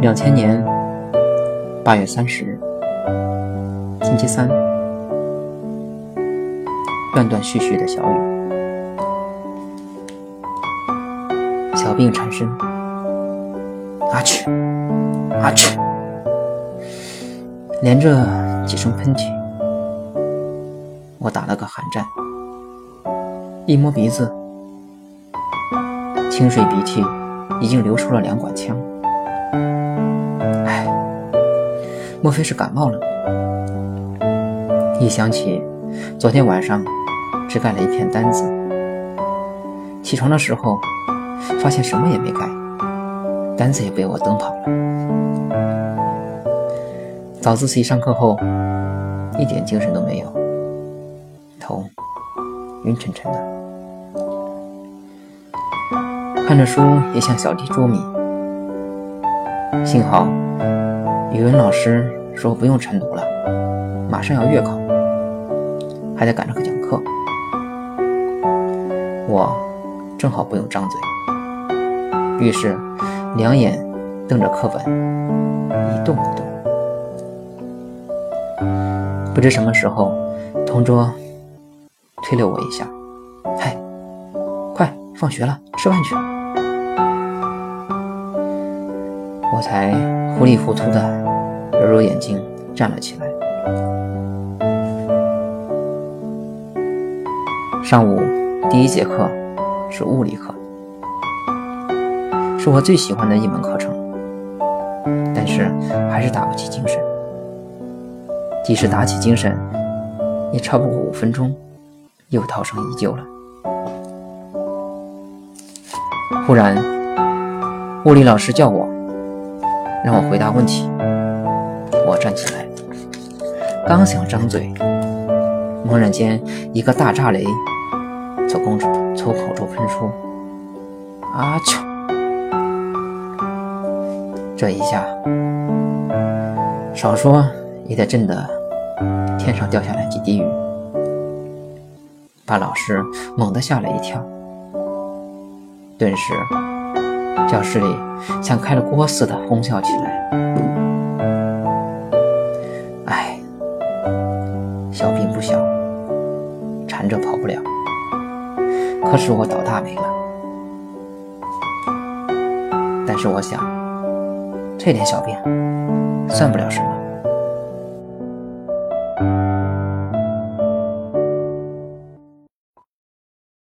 两千年八月三十日，星期三，断断续续的小雨，小病缠身，阿嚏，阿嚏，连着几声喷嚏，我打了个寒战，一摸鼻子，清水鼻涕已经流出了两管腔。莫非是感冒了？一想起昨天晚上只盖了一片单子，起床的时候发现什么也没盖，单子也被我蹬跑了。早自习上课后一点精神都没有，头晕沉沉的，看着书也像小鸡捉迷。幸好。语文老师说不用晨读了，马上要月考，还得赶着去讲课。我正好不用张嘴，于是两眼瞪着课本，一动不动。不知什么时候，同桌推了我一下：“嗨，快放学了，吃饭去。”我才糊里糊涂的揉揉眼睛，站了起来。上午第一节课是物理课，是我最喜欢的一门课程，但是还是打不起精神。即使打起精神，也超不过五分钟，又涛声依旧了。忽然，物理老师叫我。让我回答问题。我站起来，刚想张嘴，猛然间一个大炸雷从口从口中喷出，啊啾！这一下，少说也得震得天上掉下来几滴雨，把老师猛地吓了一跳，顿时。教室里像开了锅似的哄笑起来。哎，小病不小，缠着跑不了，可是我倒大霉了。但是我想，这点小病算不了什么。